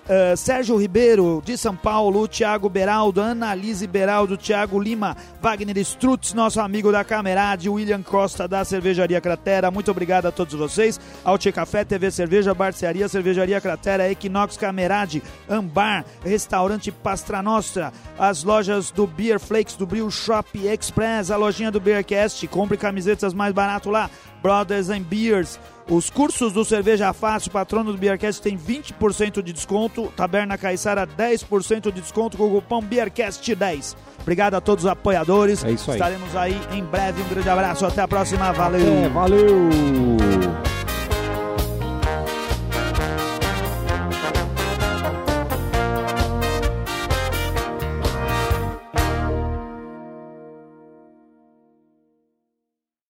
eh, Sérgio Ribeiro, de São Paulo. Thiago Beraldo, Annalise Beraldo, Thiago Lima, Wagner Strutz, nosso amigo da Camerade, William Costa, da Cervejaria Cratera. Muito obrigado a todos vocês. Alti Café, TV Cerveja, Barcearia, Cervejaria Cratera, Equinox Camerade, Ambar, Restaurante Pastra Nostra, as lojas do Beer Flakes, do Brew Shop Express, a lojinha do Beercast, compre camisetas mais barato lá, Brothers and Beers, os cursos do Cerveja Fácil, patrono do Beercast, tem 20% de desconto, Taberna Caiçara 10% de desconto com o cupom Beercast10. Obrigado a todos os apoiadores. É isso aí. Estaremos aí em breve. Um grande abraço, até a próxima. Valeu! É, valeu!